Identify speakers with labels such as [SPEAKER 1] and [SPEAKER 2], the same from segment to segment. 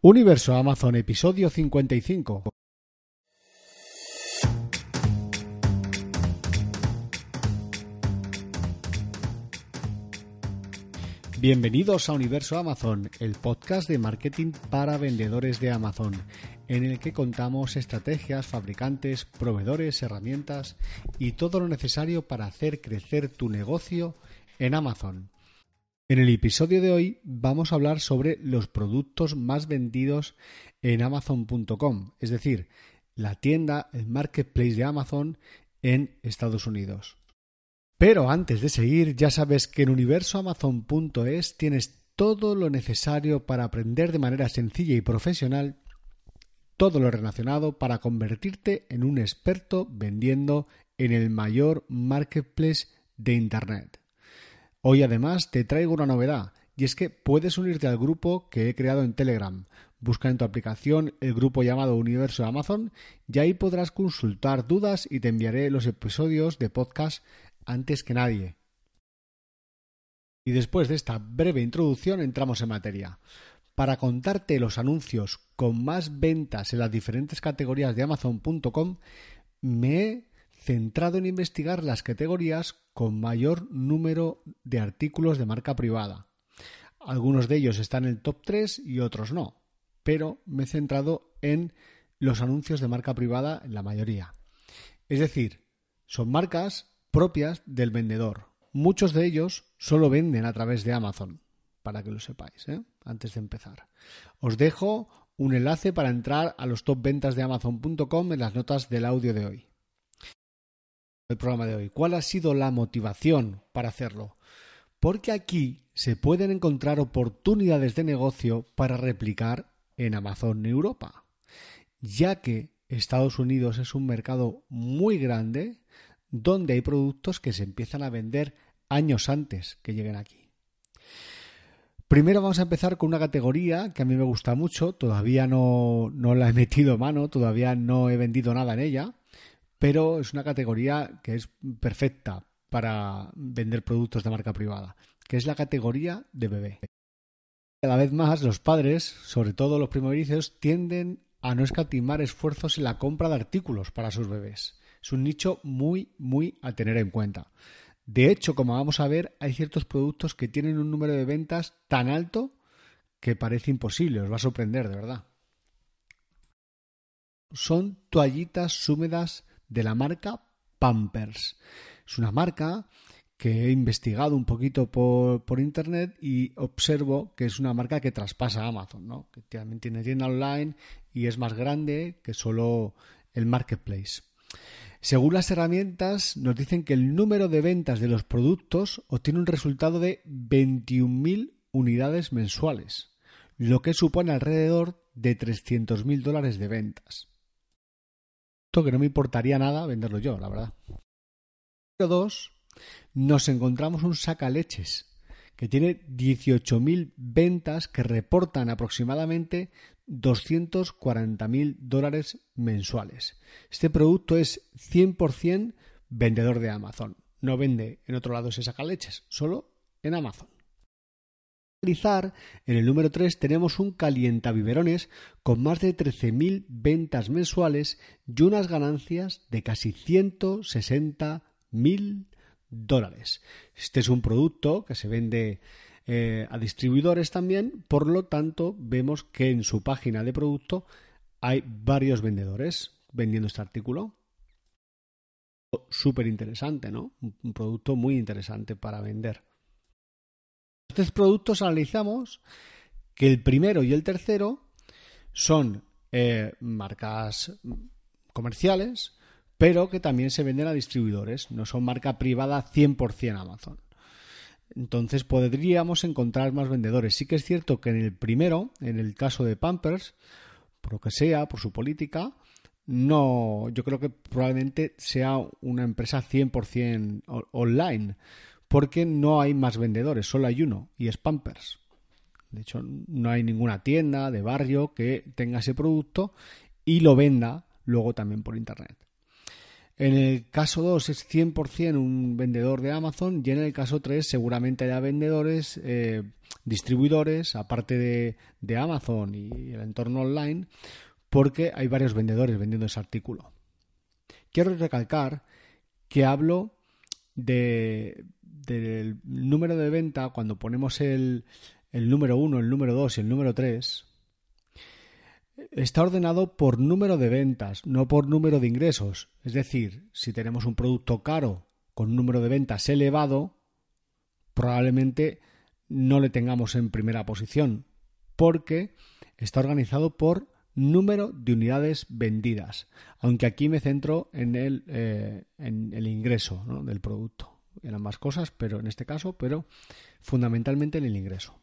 [SPEAKER 1] Universo Amazon, episodio 55. Bienvenidos a Universo Amazon, el podcast de marketing para vendedores de Amazon, en el que contamos estrategias, fabricantes, proveedores, herramientas y todo lo necesario para hacer crecer tu negocio en Amazon. En el episodio de hoy vamos a hablar sobre los productos más vendidos en Amazon.com, es decir, la tienda, el marketplace de Amazon en Estados Unidos. Pero antes de seguir, ya sabes que en universoamazon.es tienes todo lo necesario para aprender de manera sencilla y profesional todo lo relacionado para convertirte en un experto vendiendo en el mayor marketplace de Internet. Hoy además te traigo una novedad y es que puedes unirte al grupo que he creado en Telegram. Busca en tu aplicación el grupo llamado Universo Amazon y ahí podrás consultar dudas y te enviaré los episodios de podcast antes que nadie. Y después de esta breve introducción entramos en materia. Para contarte los anuncios con más ventas en las diferentes categorías de Amazon.com, me he centrado en investigar las categorías con mayor número de artículos de marca privada. Algunos de ellos están en el top 3 y otros no, pero me he centrado en los anuncios de marca privada en la mayoría. Es decir, son marcas propias del vendedor. Muchos de ellos solo venden a través de Amazon, para que lo sepáis, ¿eh? antes de empezar. Os dejo un enlace para entrar a los top ventas de Amazon.com en las notas del audio de hoy el programa de hoy. ¿Cuál ha sido la motivación para hacerlo? Porque aquí se pueden encontrar oportunidades de negocio para replicar en Amazon Europa, ya que Estados Unidos es un mercado muy grande donde hay productos que se empiezan a vender años antes que lleguen aquí. Primero vamos a empezar con una categoría que a mí me gusta mucho, todavía no, no la he metido mano, todavía no he vendido nada en ella, pero es una categoría que es perfecta para vender productos de marca privada, que es la categoría de bebé. Cada vez más los padres, sobre todo los primericios, tienden a no escatimar esfuerzos en la compra de artículos para sus bebés. Es un nicho muy, muy a tener en cuenta. De hecho, como vamos a ver, hay ciertos productos que tienen un número de ventas tan alto que parece imposible, os va a sorprender, de verdad. Son toallitas húmedas de la marca Pampers. Es una marca que he investigado un poquito por, por, internet y observo que es una marca que traspasa a Amazon, ¿no? que también tiene tienda online y es más grande que solo el marketplace. Según las herramientas, nos dicen que el número de ventas de los productos obtiene un resultado de 21.000 unidades mensuales, lo que supone alrededor de 300.000 dólares de ventas que no me importaría nada venderlo yo, la verdad. Número dos, nos encontramos un sacaleches que tiene 18.000 ventas que reportan aproximadamente 240.000 dólares mensuales. Este producto es 100% vendedor de Amazon. No vende en otro lado ese sacaleches, solo en Amazon en el número 3 tenemos un calientabiberones con más de 13.000 ventas mensuales y unas ganancias de casi 160.000 dólares. Este es un producto que se vende eh, a distribuidores también, por lo tanto vemos que en su página de producto hay varios vendedores vendiendo este artículo. Súper interesante, ¿no? Un producto muy interesante para vender. Estos productos analizamos que el primero y el tercero son eh, marcas comerciales, pero que también se venden a distribuidores, no son marca privada 100% Amazon. entonces podríamos encontrar más vendedores. Sí que es cierto que en el primero, en el caso de Pampers, por lo que sea, por su política, no, yo creo que probablemente sea una empresa 100% online, porque no hay más vendedores, solo hay uno, y es Pampers. De hecho, no hay ninguna tienda de barrio que tenga ese producto y lo venda luego también por Internet. En el caso 2 es 100% un vendedor de Amazon y en el caso 3 seguramente haya vendedores, eh, distribuidores, aparte de, de Amazon y el entorno online, porque hay varios vendedores vendiendo ese artículo. Quiero recalcar que hablo de, del número de venta cuando ponemos el, el número 1, el número 2 y el número 3 está ordenado por número de ventas, no por número de ingresos. Es decir, si tenemos un producto caro con número de ventas elevado, probablemente no le tengamos en primera posición, porque está organizado por número de unidades vendidas, aunque aquí me centro en el, eh, en el ingreso del producto. En ambas cosas, pero en este caso, pero fundamentalmente en el ingreso.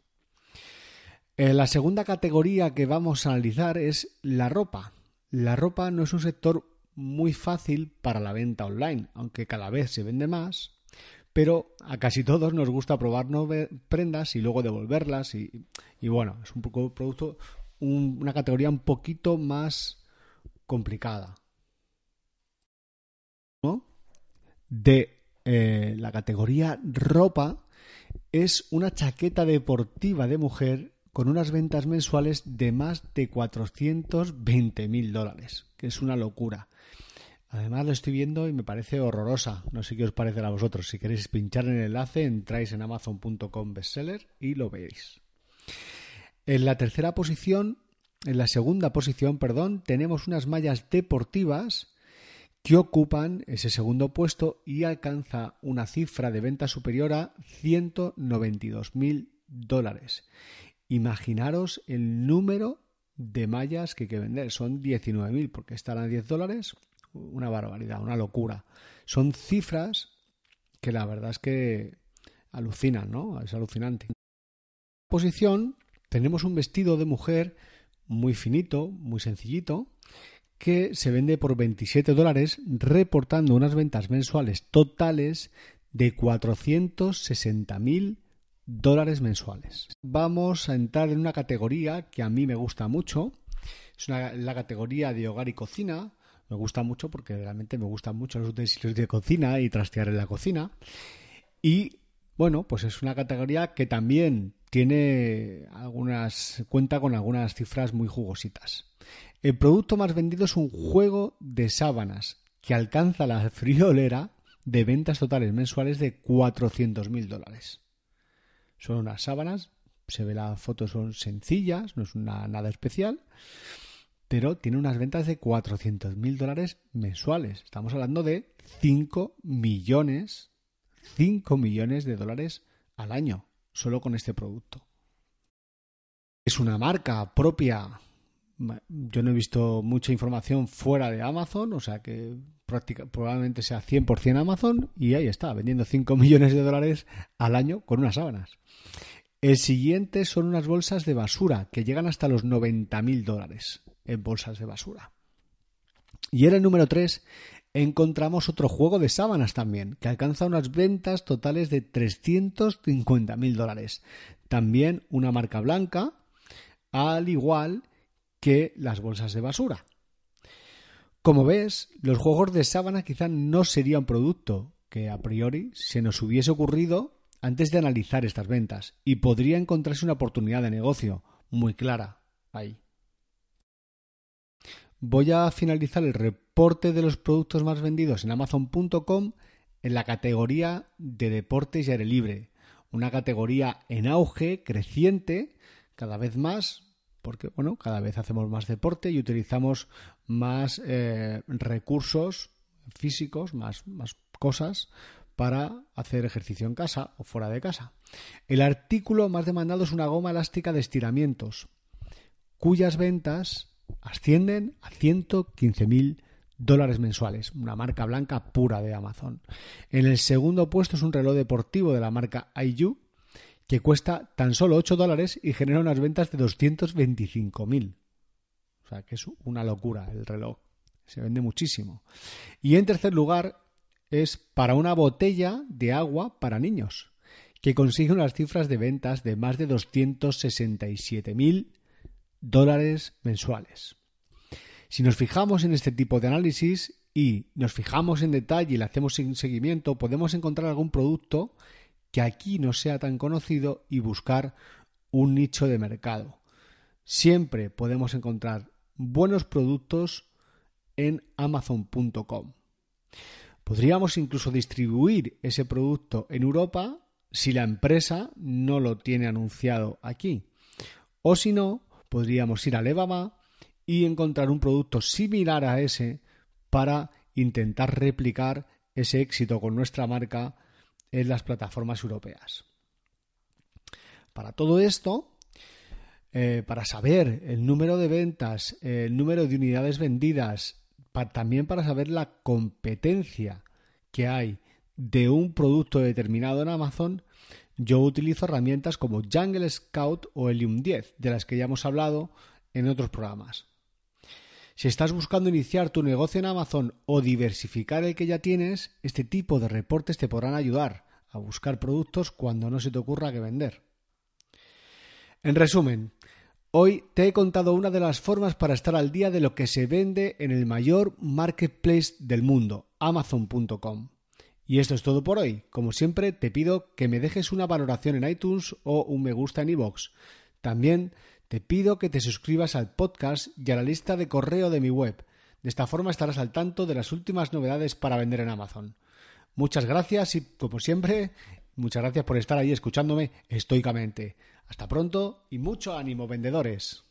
[SPEAKER 1] Eh, la segunda categoría que vamos a analizar es la ropa. La ropa no es un sector muy fácil para la venta online, aunque cada vez se vende más, pero a casi todos nos gusta probarnos prendas y luego devolverlas y, bueno, es un poco producto, una categoría un poquito más complicada. De eh, la categoría ropa es una chaqueta deportiva de mujer con unas ventas mensuales de más de 420 mil dólares, que es una locura. Además lo estoy viendo y me parece horrorosa. No sé qué os parece a vosotros. Si queréis pinchar en el enlace, entráis en amazon.com bestseller y lo veis. En la tercera posición, en la segunda posición, perdón, tenemos unas mallas deportivas que ocupan ese segundo puesto y alcanza una cifra de venta superior a 192 mil dólares. Imaginaros el número de mallas que hay que vender. Son 19.000 porque están a 10 dólares. Una barbaridad, una locura. Son cifras que la verdad es que alucinan, ¿no? Es alucinante. En posición tenemos un vestido de mujer muy finito, muy sencillito, que se vende por 27 dólares, reportando unas ventas mensuales totales de 460.000 dólares mensuales. Vamos a entrar en una categoría que a mí me gusta mucho. Es la categoría de hogar y cocina. Me gusta mucho porque realmente me gustan mucho los utensilios de cocina y trastear en la cocina. Y bueno, pues es una categoría que también tiene algunas cuenta con algunas cifras muy jugositas. El producto más vendido es un juego de sábanas que alcanza la friolera de ventas totales mensuales de 400.000 dólares. Son unas sábanas, se ve la foto, son sencillas, no es nada especial, pero tiene unas ventas de 400 mil dólares mensuales. Estamos hablando de 5 millones, 5 millones de dólares al año, solo con este producto. Es una marca propia. Yo no he visto mucha información fuera de Amazon, o sea que probablemente sea 100% Amazon y ahí está, vendiendo 5 millones de dólares al año con unas sábanas. El siguiente son unas bolsas de basura que llegan hasta los 90.000 dólares en bolsas de basura. Y en el número 3 encontramos otro juego de sábanas también, que alcanza unas ventas totales de 350.000 dólares. También una marca blanca, al igual que las bolsas de basura. Como ves, los juegos de sábana quizá no sería un producto que a priori se nos hubiese ocurrido antes de analizar estas ventas y podría encontrarse una oportunidad de negocio muy clara ahí. Voy a finalizar el reporte de los productos más vendidos en amazon.com en la categoría de deportes y aire libre, una categoría en auge, creciente, cada vez más, porque bueno, cada vez hacemos más deporte y utilizamos más eh, recursos físicos, más, más cosas para hacer ejercicio en casa o fuera de casa. El artículo más demandado es una goma elástica de estiramientos, cuyas ventas ascienden a 115.000 dólares mensuales, una marca blanca pura de Amazon. En el segundo puesto es un reloj deportivo de la marca IU que cuesta tan solo 8 dólares y genera unas ventas de 225.000. O sea, que es una locura el reloj. Se vende muchísimo. Y en tercer lugar es para una botella de agua para niños, que consigue unas cifras de ventas de más de 267.000 dólares mensuales. Si nos fijamos en este tipo de análisis y nos fijamos en detalle y le hacemos un seguimiento, podemos encontrar algún producto que aquí no sea tan conocido y buscar un nicho de mercado. Siempre podemos encontrar buenos productos en amazon.com. Podríamos incluso distribuir ese producto en Europa si la empresa no lo tiene anunciado aquí. O si no, podríamos ir a Levama y encontrar un producto similar a ese para intentar replicar ese éxito con nuestra marca en las plataformas europeas. Para todo esto, eh, para saber el número de ventas, el número de unidades vendidas, también para saber la competencia que hay de un producto determinado en Amazon, yo utilizo herramientas como Jungle Scout o Helium 10, de las que ya hemos hablado en otros programas. Si estás buscando iniciar tu negocio en Amazon o diversificar el que ya tienes, este tipo de reportes te podrán ayudar a buscar productos cuando no se te ocurra que vender. En resumen, hoy te he contado una de las formas para estar al día de lo que se vende en el mayor marketplace del mundo, amazon.com. Y esto es todo por hoy. Como siempre, te pido que me dejes una valoración en iTunes o un me gusta en iVoox. También te pido que te suscribas al podcast y a la lista de correo de mi web. De esta forma estarás al tanto de las últimas novedades para vender en Amazon. Muchas gracias y, como siempre, muchas gracias por estar ahí escuchándome estoicamente. Hasta pronto y mucho ánimo, vendedores.